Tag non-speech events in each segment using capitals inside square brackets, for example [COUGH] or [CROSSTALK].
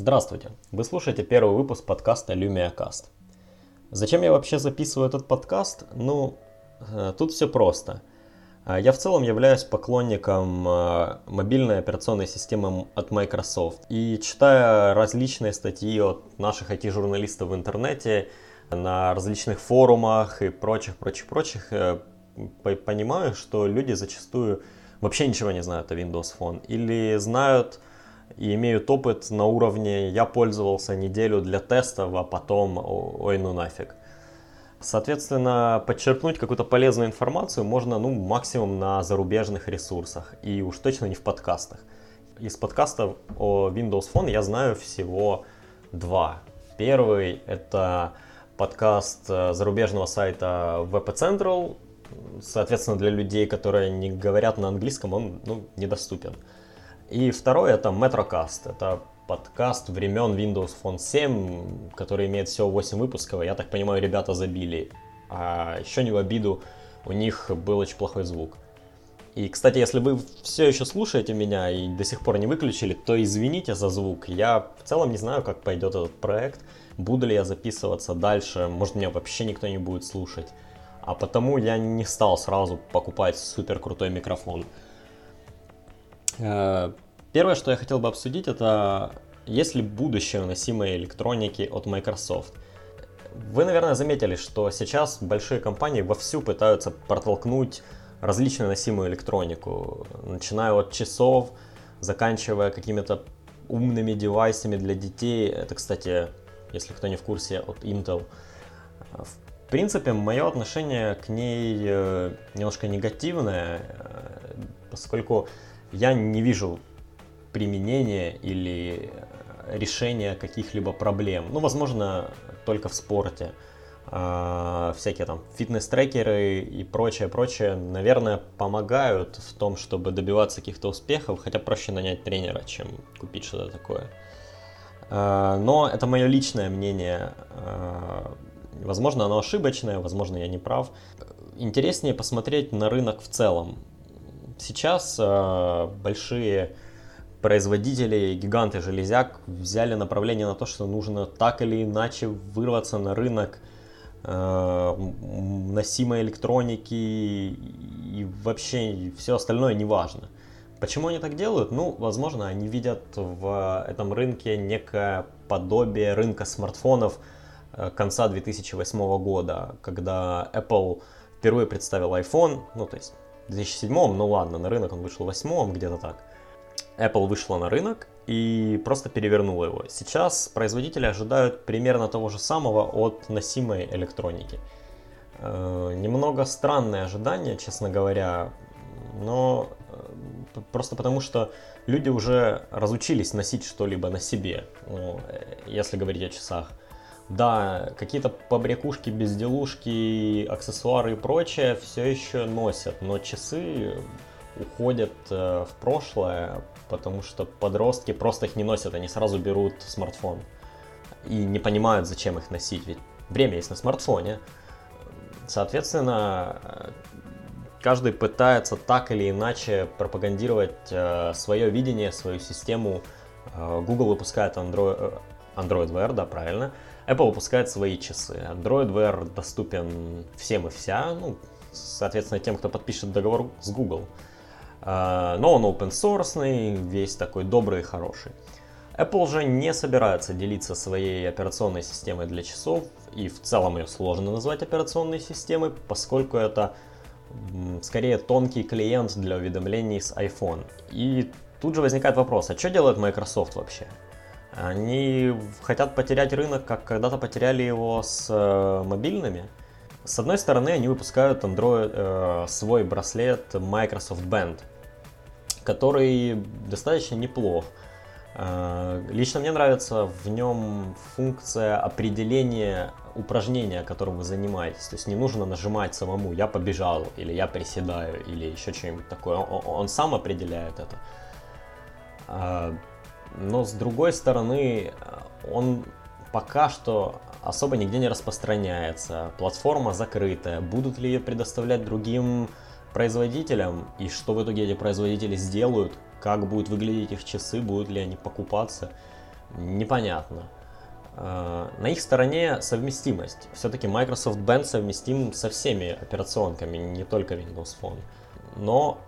Здравствуйте! Вы слушаете первый выпуск подкаста LumiaCast. Зачем я вообще записываю этот подкаст? Ну, э, тут все просто. Э, я в целом являюсь поклонником э, мобильной операционной системы от Microsoft. И читая различные статьи от наших IT-журналистов в интернете, на различных форумах и прочих, прочих, прочих, понимаю, что люди зачастую вообще ничего не знают о Windows Phone. Или знают и имеют опыт на уровне «я пользовался неделю для тестов, а потом ой ну нафиг». Соответственно, подчеркнуть какую-то полезную информацию можно ну, максимум на зарубежных ресурсах и уж точно не в подкастах. Из подкастов о Windows Phone я знаю всего два. Первый это подкаст э, зарубежного сайта VP Central, соответственно, для людей, которые не говорят на английском, он ну, недоступен. И второй это Metrocast. Это подкаст времен Windows Phone 7, который имеет всего 8 выпусков. Я так понимаю, ребята забили. А еще не в обиду, у них был очень плохой звук. И, кстати, если вы все еще слушаете меня и до сих пор не выключили, то извините за звук. Я в целом не знаю, как пойдет этот проект. Буду ли я записываться дальше, может меня вообще никто не будет слушать. А потому я не стал сразу покупать супер крутой микрофон. Первое, что я хотел бы обсудить, это есть ли будущее носимой электроники от Microsoft. Вы, наверное, заметили, что сейчас большие компании вовсю пытаются протолкнуть различную носимую электронику, начиная от часов, заканчивая какими-то умными девайсами для детей. Это, кстати, если кто не в курсе, от Intel. В принципе, мое отношение к ней э, немножко негативное, э, поскольку я не вижу применения или э, решения каких-либо проблем. Ну, возможно, только в спорте. А, всякие там фитнес-трекеры и прочее, прочее, наверное, помогают в том, чтобы добиваться каких-то успехов, хотя проще нанять тренера, чем купить что-то такое. А, но это мое личное мнение. А, возможно, оно ошибочное, возможно, я не прав. Интереснее посмотреть на рынок в целом. Сейчас э, большие производители, гиганты железяк взяли направление на то, что нужно так или иначе вырваться на рынок э, носимой электроники и вообще все остальное не важно. Почему они так делают? Ну, возможно, они видят в этом рынке некое подобие рынка смартфонов э, конца 2008 года, когда Apple впервые представил iPhone, ну, то есть 2007, ну ладно, на рынок он вышел в 2008, где-то так. Apple вышла на рынок и просто перевернула его. Сейчас производители ожидают примерно того же самого от носимой электроники. Э, немного странное ожидание, честно говоря, но э, просто потому что люди уже разучились носить что-либо на себе, ну, э, если говорить о часах. Да, какие-то побрякушки, безделушки, аксессуары и прочее все еще носят, но часы уходят э, в прошлое, потому что подростки просто их не носят, они сразу берут смартфон и не понимают, зачем их носить, ведь время есть на смартфоне. Соответственно, каждый пытается так или иначе пропагандировать э, свое видение, свою систему. Э, Google выпускает Android, Android Wear, да, правильно. Apple выпускает свои часы. Android Wear доступен всем и вся, ну, соответственно, тем, кто подпишет договор с Google. А, но он open source, весь такой добрый и хороший. Apple же не собирается делиться своей операционной системой для часов, и в целом ее сложно назвать операционной системой, поскольку это скорее тонкий клиент для уведомлений с iPhone. И тут же возникает вопрос, а что делает Microsoft вообще? Они хотят потерять рынок, как когда-то потеряли его с э, мобильными. С одной стороны, они выпускают Android, э, свой браслет Microsoft Band, который достаточно неплох. Э, лично мне нравится в нем функция определения упражнения, которым вы занимаетесь. То есть не нужно нажимать самому «я побежал» или «я приседаю» или еще что-нибудь такое. Он, он сам определяет это. Э, но с другой стороны, он пока что особо нигде не распространяется. Платформа закрытая. Будут ли ее предоставлять другим производителям? И что в итоге эти производители сделают? Как будут выглядеть их часы? Будут ли они покупаться? Непонятно. Э, на их стороне совместимость. Все-таки Microsoft Band совместим со всеми операционками, не только Windows Phone. Но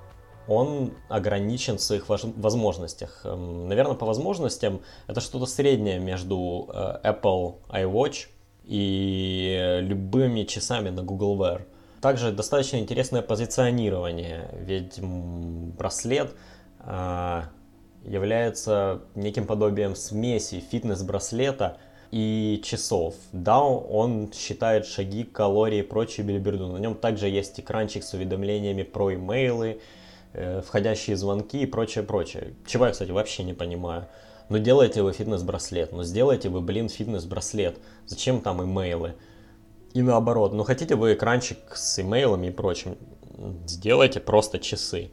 он ограничен в своих возможностях. Эм, Наверное, по возможностям это что-то среднее между э, Apple iWatch и любыми часами на Google Wear. Также достаточно интересное позиционирование, ведь браслет э, является неким подобием смеси фитнес-браслета и часов. Да, он считает шаги, калории и прочие бельберду. На нем также есть экранчик с уведомлениями про имейлы, э, входящие звонки и прочее, прочее. Чего я, кстати, вообще не понимаю. Но делаете вы фитнес-браслет, но сделайте вы, блин, фитнес-браслет. Зачем там имейлы? И наоборот, ну хотите вы экранчик с имейлами и прочим, сделайте просто часы.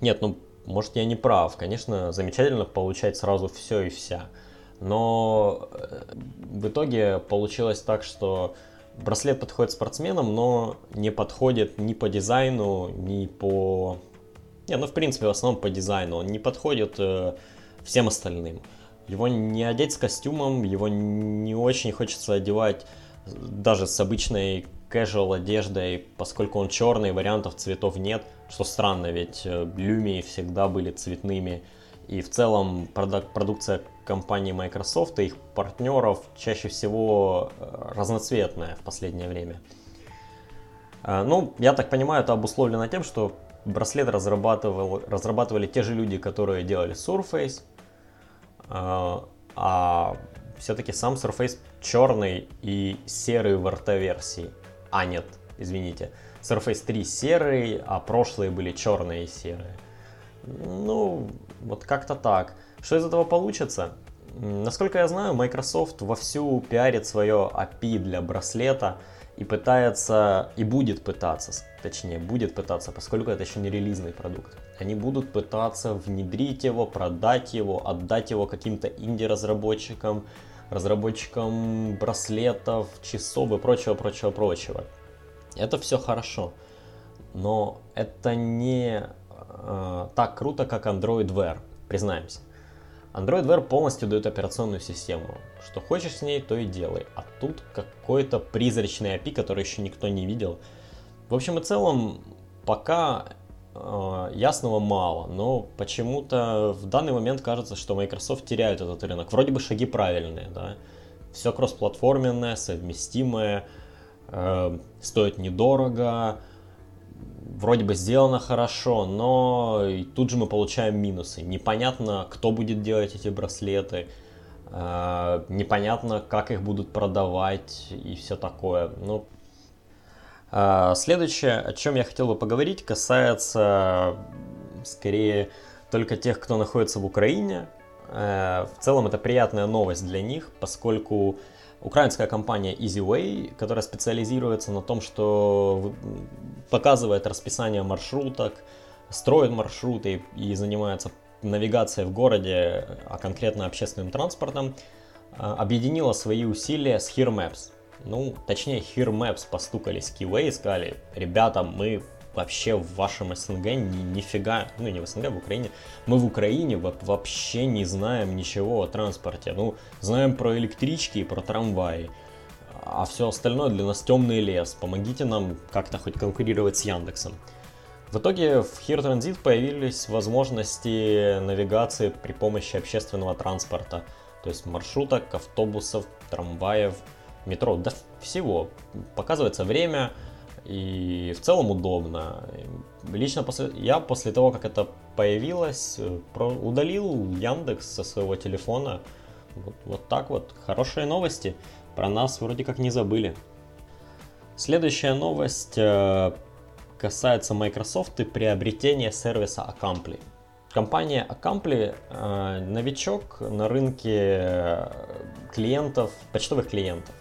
Нет, ну может, я не прав. Конечно, замечательно получать сразу все и вся. Но э, в итоге получилось так, что браслет подходит спортсменам, но не подходит ни по дизайну, ни по... Не, ну в принципе в основном по дизайну. Он не подходит э, всем остальным. Его не одеть с костюмом, его не очень хочется одевать даже с обычной casual одеждой, поскольку он черный, вариантов цветов нет, что странно, ведь э, всегда были цветными. И в целом продук- продукция компании Microsoft и их партнеров чаще всего э, разноцветная в последнее время. Э, ну, я так понимаю, это обусловлено тем, что браслет разрабатывал, разрабатывали те же люди, которые делали Surface, а все-таки сам Surface черный и серый в RT-версии. А, нет, извините. Surface 3 серый, а прошлые были черные и серые. Ну, вот как-то так. Что из этого получится? Насколько я знаю, Microsoft вовсю пиарит свое API для браслета и пытается, и будет пытаться, точнее, будет пытаться, поскольку это еще не релизный продукт. Они будут пытаться внедрить его, продать его, отдать его каким-то инди-разработчикам, разработчикам браслетов, часов и прочего, прочего, прочего. Это все хорошо, но это не э, так круто, как Android Wear, признаемся. Android Wear полностью дает операционную систему. Что хочешь с ней, то и делай. А тут какой-то призрачный API, который еще никто не видел. В общем и целом, пока э, ясного мало, но почему-то в данный момент кажется, что Microsoft теряет этот рынок. Вроде бы шаги правильные, да. Все кроссплатформенное, совместимое, э, стоит недорого, вроде бы сделано хорошо, но тут же мы получаем минусы. Непонятно, кто будет делать эти браслеты, э, непонятно, как их будут продавать и все такое. Ну, э, следующее, о чем я хотел бы поговорить, касается скорее только тех, кто находится в Украине. Э, в целом это приятная новость для них, поскольку украинская компания EasyWay, которая специализируется на том, что показывает расписание маршруток, строит маршруты и занимается навигацией в городе, а конкретно общественным транспортом, а, объединила свои усилия с Here Maps. Ну, точнее, Here Maps постукались к Keyway и сказали, ребята, мы вообще в вашем СНГ ни, нифига, ну не в СНГ, в Украине, мы в Украине вообще не знаем ничего о транспорте. Ну, знаем про электрички и про трамваи, а все остальное для нас темный лес. Помогите нам как-то хоть конкурировать с Яндексом. В итоге в Here Transit появились возможности навигации при помощи общественного транспорта, то есть маршруток, автобусов, трамваев, метро, да всего. Показывается время, и в целом удобно. Лично после, я после того, как это появилось, э, про, удалил Яндекс со своего телефона. Вот, вот так вот. Хорошие новости. Про нас вроде как не забыли. Следующая новость э, касается Microsoft и приобретения сервиса Accompli. Компания Accompli э, новичок на рынке клиентов, почтовых клиентов.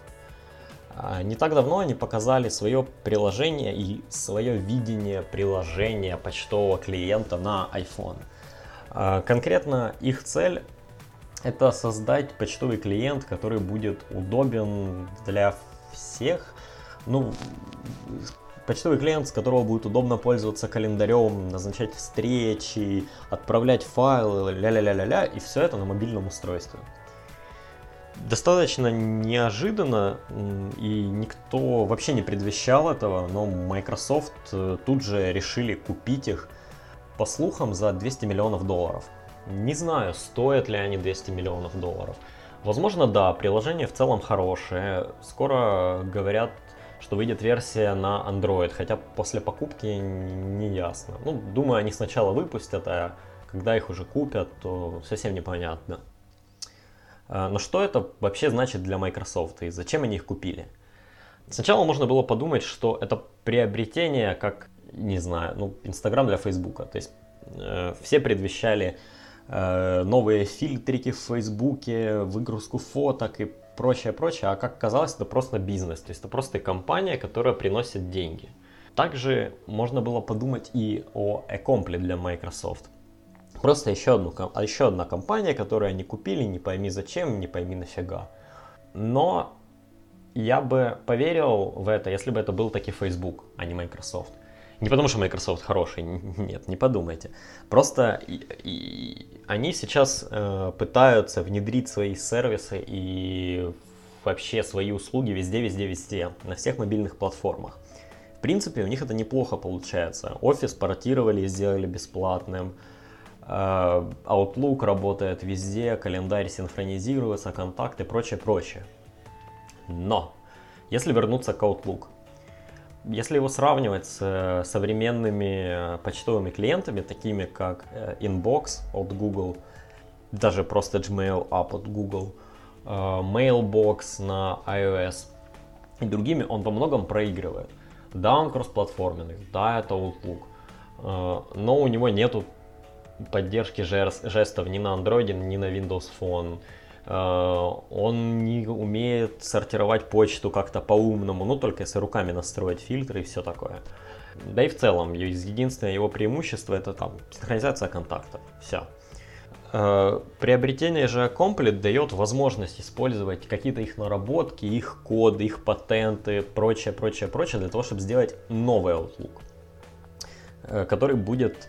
А, не так давно они показали свое приложение и свое видение приложения почтового клиента на iPhone. А, конкретно их цель это создать почтовый клиент, который будет удобен для всех. Ну, почтовый клиент, с которого будет удобно пользоваться календарем, назначать встречи, отправлять файлы, ля-ля-ля-ля-ля, и все это на мобильном устройстве. Достаточно неожиданно, и никто вообще не предвещал этого, но Microsoft э, тут же решили купить их, по слухам, за 200 миллионов долларов. Не знаю, стоят ли они 200 миллионов долларов. Возможно, да, приложение в целом хорошее. Скоро говорят, что выйдет версия на Android, хотя после покупки не ясно. Ну, думаю, они сначала выпустят, а когда их уже купят, то совсем непонятно. А, но что это вообще значит для Microsoft и зачем они их купили? Сначала можно было подумать, что это приобретение, как, не знаю, ну, Instagram для Facebook. То есть э, все предвещали Э, новые фильтрики в Фейсбуке, выгрузку фоток и прочее, прочее. А как оказалось, это просто бизнес. То есть это просто компания, которая приносит деньги. Также можно было подумать и о Экомпле для Microsoft. Просто еще, одну, а еще одна компания, которую они купили, не пойми зачем, не пойми нафига. Но я бы поверил в это, если бы это был таки Facebook, а не Microsoft. Не потому что Microsoft хороший, нет, не подумайте. Просто и, и, они сейчас э, пытаются внедрить свои сервисы и вообще свои услуги везде, везде, везде, на всех мобильных платформах. В принципе, у них это неплохо получается. Офис портировали и сделали бесплатным. Э, Outlook работает везде, календарь синхронизируется, контакты, прочее, прочее. Но, если вернуться к Outlook, если его сравнивать с э, современными э, почтовыми клиентами, такими как Inbox от Google, даже просто Gmail App от Google, Mailbox на iOS и другими, он во многом проигрывает. Да, он кроссплатформенный, да, это Outlook, но у него нету поддержки жестов ни на Android, ни на Windows Phone. Э, он не умеет сортировать почту как-то по-умному, ну только если руками настроить фильтры и все такое. Да и в целом, единственное его преимущество это там синхронизация контактов. Все. Э, приобретение же Complete дает возможность использовать какие-то их наработки, их коды, их патенты, прочее, прочее, прочее, для того, чтобы сделать новый Outlook, э, который будет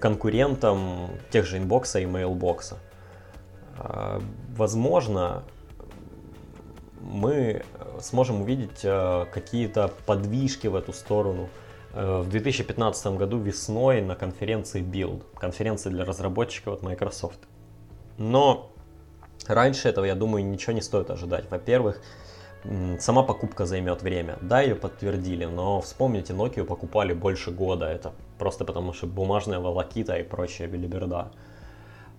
конкурентом тех же Inbox а и Mailbox а. А, возможно, мы сможем увидеть а, какие-то подвижки в эту сторону а, в 2015 году весной на конференции Build, конференции для разработчиков от Microsoft. Но раньше этого, я думаю, ничего не стоит ожидать. Во-первых, сама покупка займет время. Да, ее подтвердили, но вспомните, Nokia покупали больше года. Это просто потому, что бумажная волокита и прочая белиберда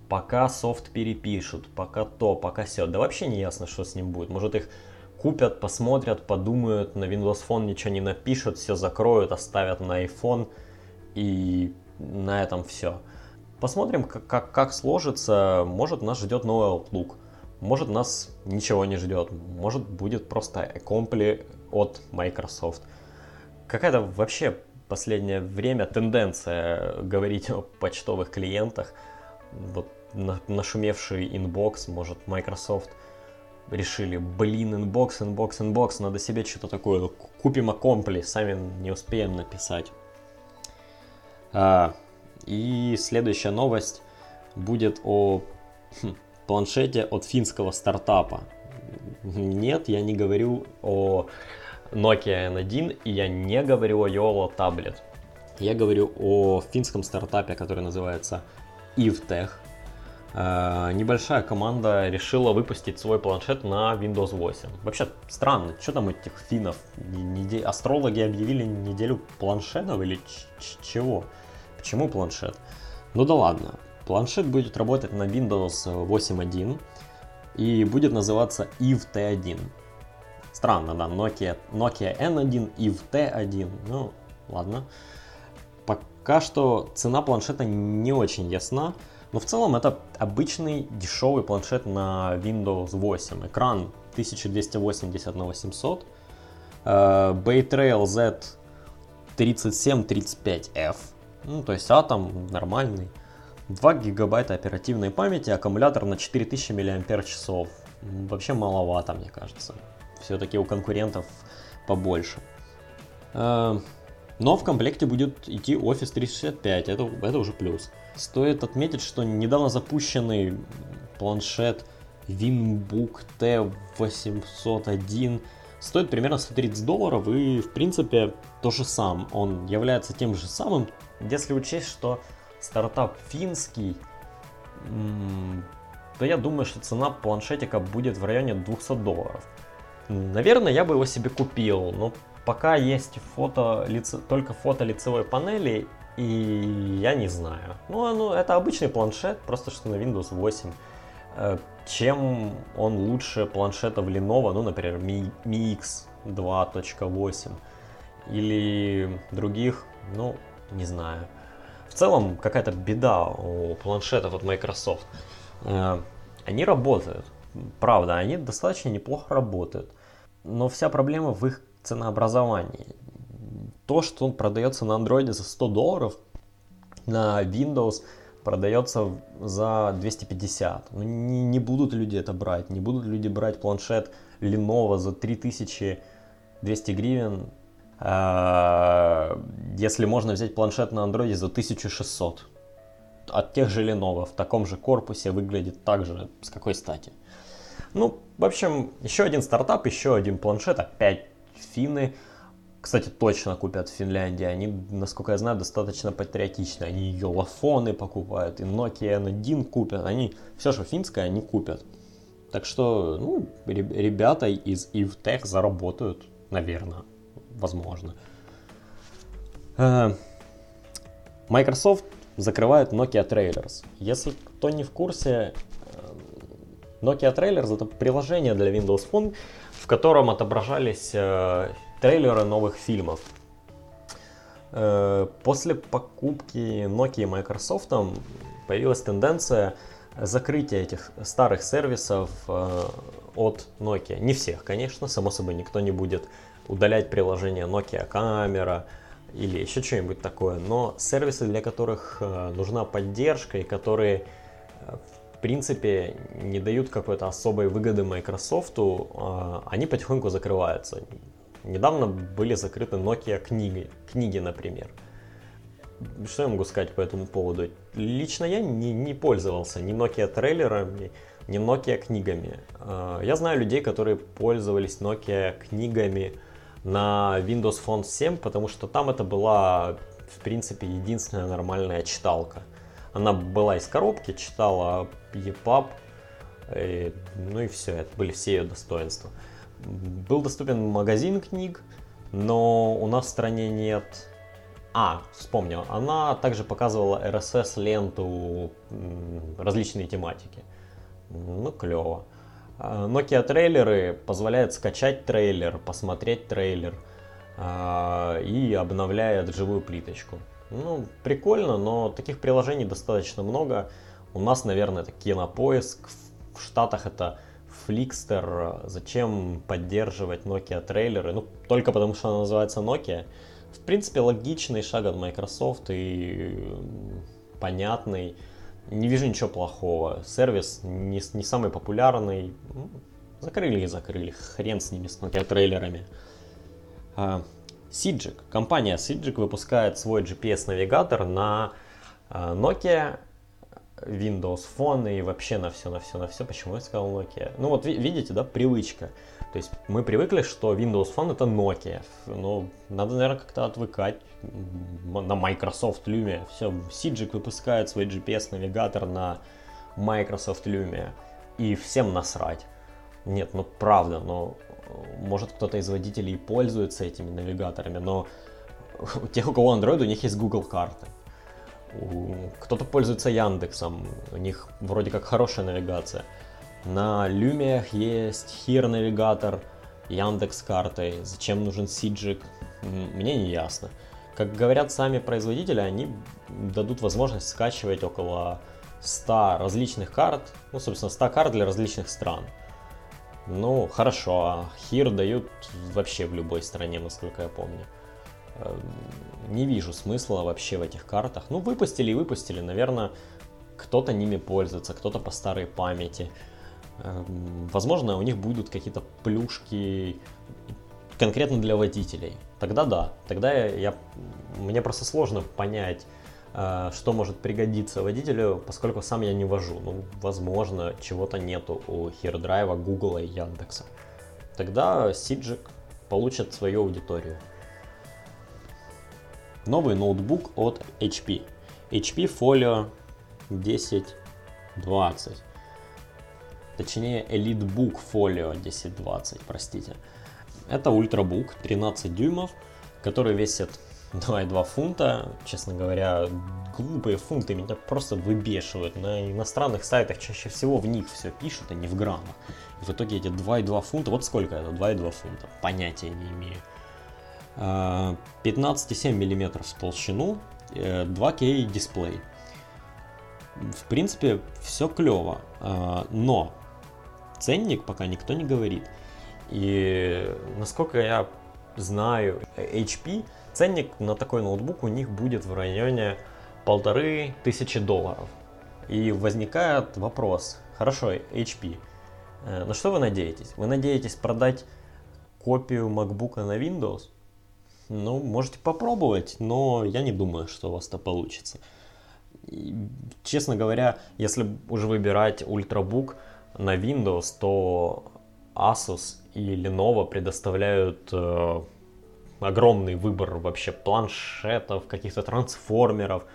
пока софт перепишут, пока то, пока все. Да вообще не ясно, что с ним будет. Может их купят, посмотрят, подумают, на Windows Phone ничего не напишут, все закроют, оставят на iPhone и на этом все. Посмотрим, как, как, как сложится. Может нас ждет новый Outlook. Может нас ничего не ждет. Может будет просто компли от Microsoft. Какая-то вообще последнее время тенденция говорить [LAUGHS] о почтовых клиентах. Вот нашумевший Inbox, может Microsoft решили, блин, Inbox, Inbox, Inbox, надо себе что-то такое, купим Acompli, сами не успеем написать. А, и следующая новость будет о хм, планшете от финского стартапа. Нет, я не говорю о Nokia N1 и я не говорю о YOLO Tablet. Я говорю о финском стартапе, который называется EveTech. Э, небольшая команда решила выпустить свой планшет на Windows 8. Вообще странно, что там этих финнов? Неде... Астрологи объявили неделю планшетов или чего? Почему планшет? Ну да ладно. Планшет будет работать на Windows 8.1 и будет называться EVE T1. Странно, да, Nokia, Nokia N1, EVE T1, ну ладно. Пока что цена планшета не очень ясна, но в целом это обычный дешевый планшет на Windows 8. Экран 1280 на 800. Baytrail Z 3735F. Ну, то есть атом нормальный. 2 гигабайта оперативной памяти, аккумулятор на 4000 мАч. Вообще маловато, мне кажется. Все-таки у конкурентов побольше. Э, но в комплекте будет идти Office 365, это, это уже плюс. Стоит отметить, что недавно запущенный планшет Winbook T801 стоит примерно 130 долларов и в принципе то же сам. Он является тем же самым, если учесть, что стартап финский, то я думаю, что цена планшетика будет в районе 200 долларов. Наверное, я бы его себе купил, но пока есть фото, лице, только фото лицевой панели, и я не знаю. Ну, ну, это обычный планшет, просто что на Windows 8. Э, чем он лучше планшетов Lenovo, ну, например, Mi, Mi X 2.8 или других, ну, не знаю. Целом, какая-то беда у планшетов от Microsoft. Э, они работают, правда, они достаточно неплохо работают. Но вся проблема в их ценообразовании. То, что он продается на Android за 100 долларов, на Windows продается за 250. Ну, не, не будут люди это брать. Не будут люди брать планшет Lenovo за 3200 гривен, если можно взять планшет на Android за 1600. От тех же Lenovo в таком же корпусе выглядит так же, с какой стати. Ну, в общем, еще один стартап, еще один планшет, опять финны, кстати, точно купят в Финляндии. Они, насколько я знаю, достаточно патриотичны. Они йолафоны покупают, и Nokia N1 купят. Они все, что финское, они купят. Так что, ну, ребята из EVTech заработают, наверное, возможно. Э, Microsoft закрывает Nokia Trailers. Если кто не в курсе, э, Nokia Trailers это приложение для Windows Phone, в котором отображались э, трейлеры новых фильмов. После покупки Nokia Microsoft появилась тенденция закрытия этих старых сервисов от Nokia. Не всех, конечно, само собой, никто не будет удалять приложение Nokia камера или еще что-нибудь такое, но сервисы, для которых э, нужна поддержка и которые в принципе не дают какой-то особой выгоды Microsoft, а, они потихоньку закрываются. Недавно были закрыты Nokia книги, книги, например. Что я могу сказать по этому поводу? Лично я не, не пользовался ни Nokia трейлерами, ни Nokia книгами. Я знаю людей, которые пользовались Nokia книгами на Windows Phone 7, потому что там это была, в принципе, единственная нормальная читалка. Она была из коробки, читала EPUB, и, ну и все, это были все ее достоинства. Был доступен магазин книг, но у нас в стране нет... А, вспомнил, она также показывала RSS-ленту различные тематики. Ну, клево. А, Nokia трейлеры позволяют скачать трейлер, посмотреть трейлер а, и обновляет живую плиточку. Ну, прикольно, но таких приложений достаточно много. У нас, наверное, это Кинопоиск, в Штатах это Flickster, зачем поддерживать Nokia трейлеры, ну, только потому что она называется Nokia. В принципе, логичный шаг от Microsoft и понятный. Не вижу ничего плохого. Сервис не, не самый популярный. Ну, закрыли и закрыли. Хрен с ними, с Nokia трейлерами. А, Sigic. Компания Sigic выпускает свой GPS-навигатор на а, Nokia Windows Phone и вообще на все, на все, на все. Почему я сказал Nokia? Ну вот видите, да, привычка. То есть мы привыкли, что Windows Phone это Nokia. Ну, надо, наверное, как-то отвыкать на Microsoft Lumia. Все, Sigic выпускает свой GPS-навигатор на Microsoft Lumia. И всем насрать. Нет, ну правда, но может кто-то из водителей пользуется этими навигаторами, но у тех, у кого Android, у них есть Google карты. Кто-то пользуется Яндексом, у них вроде как хорошая навигация. На Lumia есть Here навигатор, Яндекс картой. Зачем нужен Сиджик, мне не ясно. Как говорят сами производители, они дадут возможность скачивать около 100 различных карт, ну, собственно, 100 карт для различных стран. Ну, хорошо, а Here дают вообще в любой стране, насколько я помню. Эм, не вижу смысла вообще в этих картах. Ну, выпустили и выпустили. Наверное, кто-то ними пользуется, кто-то по старой памяти. Эм, возможно, у них будут какие-то плюшки конкретно для водителей. тогда да. Тогда я, мне просто сложно понять, э, что может пригодиться водителю, поскольку сам я не вожу. Ну, возможно, чего-то нету у HearDrive, Google и Яндекса. Тогда Сиджик получит свою аудиторию. Новый ноутбук от HP. HP Folio 1020. Точнее, EliteBook Folio 1020, простите. Это ультрабук 13 дюймов, который весит [LAUGHS] 2,2 фунта. Честно говоря, глупые фунты меня просто выбешивают. На иностранных сайтах чаще всего в них все пишут, а не в граммах. И в итоге эти 2,2 фунта, вот сколько это, 2,2 фунта, понятия не имею. 15,7 мм в толщину, 2К э, дисплей. В принципе, все клево, а, но ценник пока никто не говорит. И насколько я знаю HP, ценник на такой ноутбук у них будет в районе полторы тысячи долларов. И возникает вопрос, хорошо, HP, э, на что вы надеетесь? Вы надеетесь продать копию MacBook на Windows? Ну, можете попробовать, но я не думаю, что у вас это получится. И, честно говоря, если уже выбирать ультрабук на Windows, то Asus и Lenovo предоставляют э, огромный выбор вообще планшетов, каких-то трансформеров.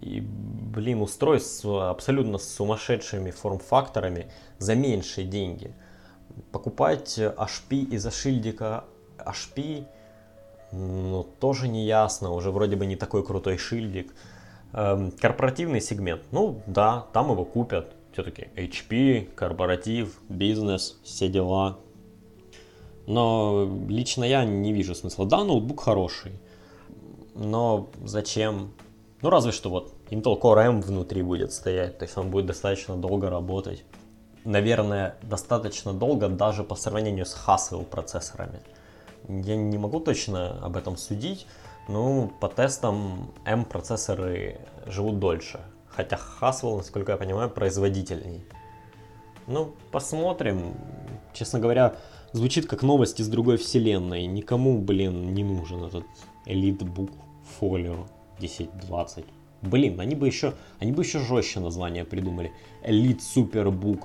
И, блин, устройств абсолютно с сумасшедшими форм-факторами за меньшие деньги. Покупать HP из-за шильдика HP, ну, тоже не ясно, уже вроде бы не такой крутой шильдик. Эм, корпоративный сегмент, ну да, там его купят. Все-таки HP, корпоратив, бизнес, все дела, но лично я не вижу смысла. Да, ноутбук хороший, но зачем? Ну, разве что вот Intel Core M внутри будет стоять, то есть он будет достаточно долго работать. Наверное, достаточно долго даже по сравнению с Haswell процессорами. Я не могу точно об этом судить, но по тестам M процессоры живут дольше. Хотя Haswell, насколько я понимаю, производительней. Ну, посмотрим. Честно говоря, звучит как новость из другой вселенной. Никому, блин, не нужен этот Elite Folio 1020. Блин, они бы еще, они бы еще жестче название придумали. Elite Superbook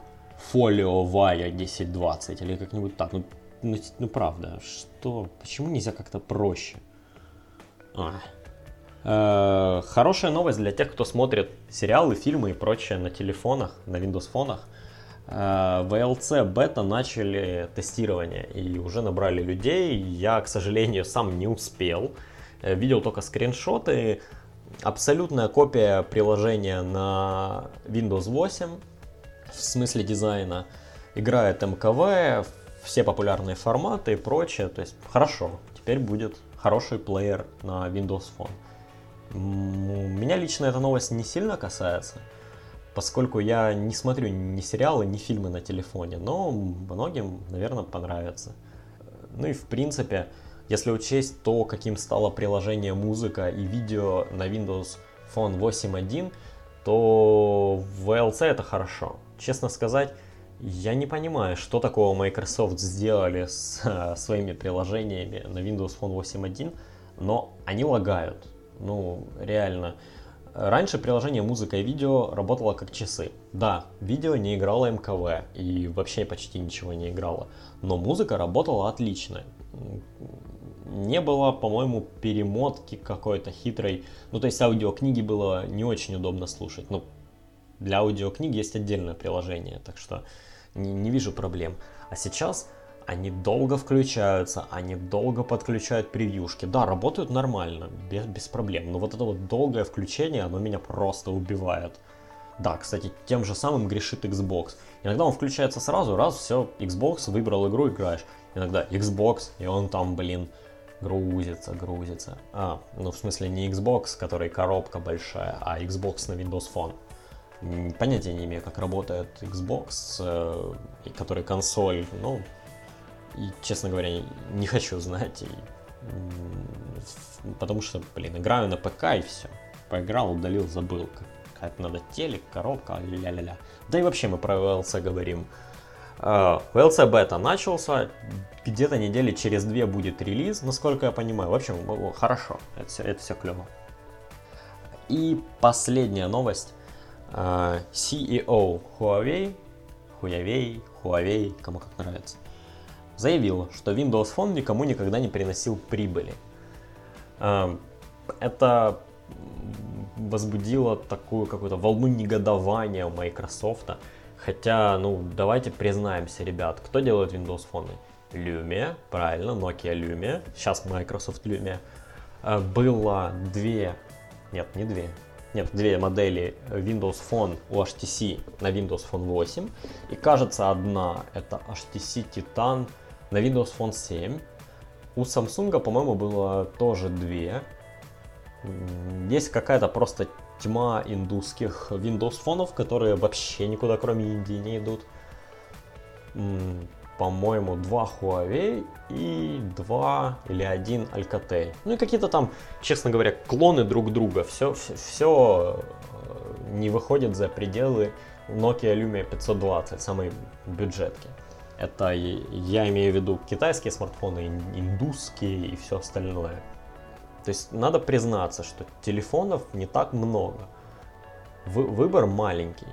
Folio Via 1020 или как-нибудь так. Ну, ну, ну правда, что, почему нельзя как-то проще? А. Э, хорошая новость для тех, кто смотрит сериалы, фильмы и прочее на телефонах, на Windows фонах. Э, VLC бета начали тестирование и уже набрали людей. Я, к сожалению, сам не успел. Э, видел только скриншоты. Абсолютная копия приложения на Windows 8 в смысле дизайна. Играет МКВ, все популярные форматы и прочее. То есть хорошо, теперь будет хороший плеер на Windows Phone. Меня лично эта новость не сильно касается поскольку я не смотрю ни сериалы, ни фильмы на телефоне, но многим, наверное, понравится. Ну и в принципе, если учесть то, каким стало приложение музыка и видео на Windows Phone 8.1, то VLC это хорошо. Честно сказать, я не понимаю, что такого Microsoft сделали с [LAUGHS] своими приложениями на Windows Phone 8.1, но они лагают. Ну, реально. Раньше приложение музыка и видео работало как часы. Да, видео не играло МКВ и вообще почти ничего не играло, но музыка работала отлично. Не было, по-моему, перемотки какой-то хитрой. Ну, то есть аудиокниги было не очень удобно слушать. Ну, для аудиокниг есть отдельное приложение, так что не, не вижу проблем. А сейчас они долго включаются, они долго подключают превьюшки. Да, работают нормально, без, без проблем. Но вот это вот долгое включение, оно меня просто убивает. Да, кстати, тем же самым грешит Xbox. Иногда он включается сразу, раз, все, Xbox, выбрал игру, играешь. Иногда Xbox, и он там, блин, грузится, грузится. А, ну в смысле не Xbox, который коробка большая, а Xbox на Windows Phone. Понятия не имею, как работает Xbox, э, который консоль, ну, и, честно говоря, не хочу знать. И, потому что, блин, играю на ПК и все. Поиграл, удалил, забыл. Как надо телек, коробка, ля-ля-ля. Да и вообще мы про VLC говорим. VLC бета начался, где-то недели через две будет релиз, насколько я понимаю. В общем, хорошо, это все, это все клево. И последняя новость. CEO Huawei, Huawei, Huawei, кому как нравится, заявил, что Windows Phone никому никогда не приносил прибыли. Это возбудило такую какую-то волну негодования у Microsoft. Хотя, ну, давайте признаемся, ребят, кто делает Windows Phone? Lumia, правильно, Nokia Lumia, сейчас Microsoft Lumia. Э, было две, нет, не две, нет, две модели Windows Phone у HTC на Windows Phone 8. И кажется, одна это HTC Titan на Windows Phone 7. У Samsung, по-моему, было тоже две. Есть какая-то просто тьма индусских Windows фонов, которые вообще никуда кроме Индии не идут. По-моему, два Huawei и два или один Alcatel. Ну и какие-то там, честно говоря, клоны друг друга. Все, все, все э, не выходит за пределы Nokia Lumia 520, самой бюджетки. Это я имею в виду китайские смартфоны, индусские и все остальное. То есть надо признаться, что телефонов не так много. Вы, выбор маленький.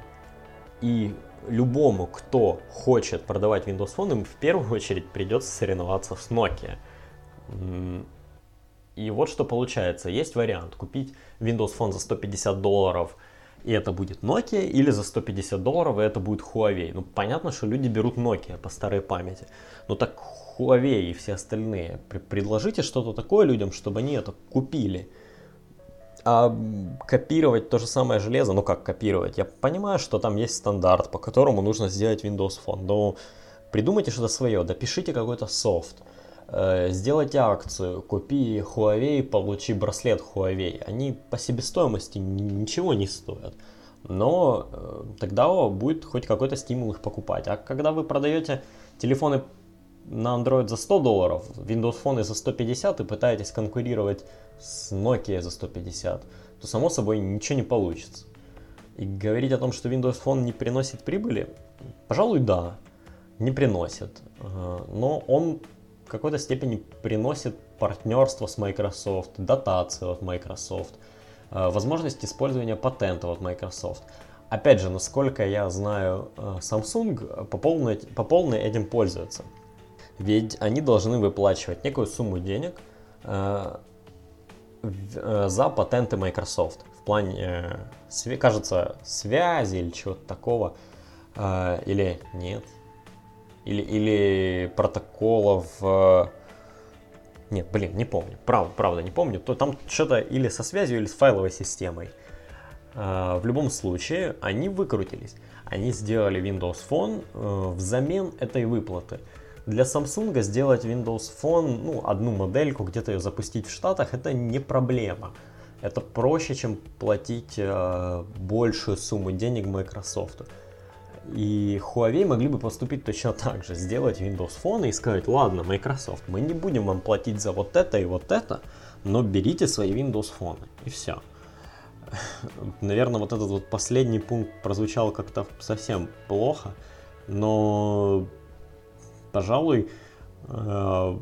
И любому, кто хочет продавать Windows Phone, им в первую очередь придется соревноваться с Nokia. И вот что получается. Есть вариант купить Windows Phone за 150 долларов, и это будет Nokia, или за 150 долларов, и это будет Huawei. Ну, понятно, что люди берут Nokia по старой памяти. Но так Huawei и все остальные. Предложите что-то такое людям, чтобы они это купили. А копировать то же самое железо, ну как копировать? Я понимаю, что там есть стандарт, по которому нужно сделать Windows Phone, но придумайте что-то свое, допишите какой-то софт, э, сделайте акцию, купи Huawei, получи браслет Huawei. Они по себестоимости ничего не стоят, но э, тогда будет хоть какой-то стимул их покупать. А когда вы продаете телефоны на Android за 100 долларов, Windows Phone за 150 и пытаетесь конкурировать с Nokia за 150, то само собой ничего не получится. И говорить о том, что Windows Phone не приносит прибыли, пожалуй, да, не приносит. Но он какой-то степени приносит партнерство с Microsoft, дотацию от Microsoft, возможность использования патентов от Microsoft. Опять же, насколько я знаю, Samsung по полной, по полной этим пользуется. Ведь они должны выплачивать некую сумму денег э, э, за патенты Microsoft. В плане, э, кажется, связи или чего-то такого. Э, или нет. Или, или протоколов... Э, нет, блин, не помню. Правда, правда, не помню. То там что-то или со связью, или с файловой системой. Э, в любом случае, они выкрутились. Они сделали Windows Phone э, взамен этой выплаты. Для Samsung сделать Windows Phone, ну, одну модельку, где-то ее запустить в Штатах, это не проблема. Это проще, чем платить большую сумму денег Microsoft. И Huawei могли бы поступить точно так же, сделать Windows Phone и сказать, ладно, Microsoft, мы не будем вам платить за вот это и вот это, но берите свои Windows Phone. И все. [LAUGHS] Наверное, вот этот вот последний пункт прозвучал как-то совсем плохо, но пожалуй, э,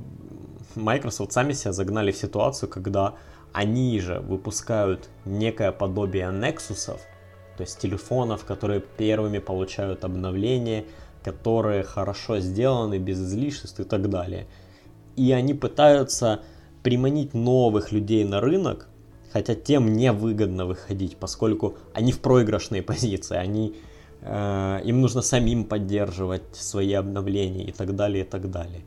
Microsoft сами себя загнали в ситуацию, когда они же выпускают некое подобие Nexus, то есть телефонов, которые первыми получают обновления, которые хорошо сделаны, без излишеств и так далее. И они пытаются приманить новых людей на рынок, хотя тем невыгодно выходить, поскольку они в проигрышной [LAUGHS] позиции, они Э, им нужно самим поддерживать свои обновления и так далее, и так далее.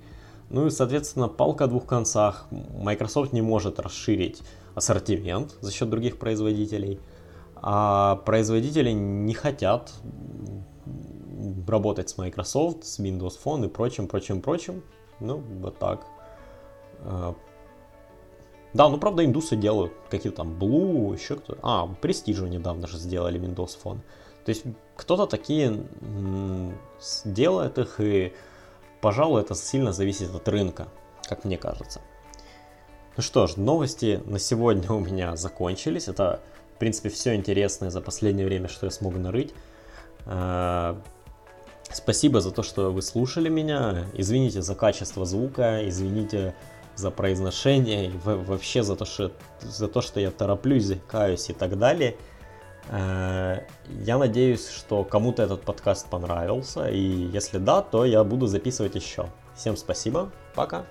Ну и, соответственно, палка о двух концах. Microsoft не может расширить ассортимент за счет других производителей, а производители не хотят работать с Microsoft, с Windows Phone и прочим, прочим, прочим. Ну, вот так. Э, да, ну правда индусы делают какие-то там Blue, еще кто-то. А, Prestige недавно же сделали Windows Phone. То есть кто-то такие делает их, и, пожалуй, это сильно зависит от рынка, как мне кажется. Ну что ж, новости на сегодня у меня закончились. Это, принципе, все интересное за последнее время, что я смог нарыть. А, Спасибо за то, что вы слушали меня. Извините за качество звука, извините за произношение, вообще за то, что, за то, что я тороплюсь, заикаюсь и так далее. Э, я надеюсь, что кому-то этот подкаст понравился, и если да, то я буду записывать еще. Всем спасибо, пока!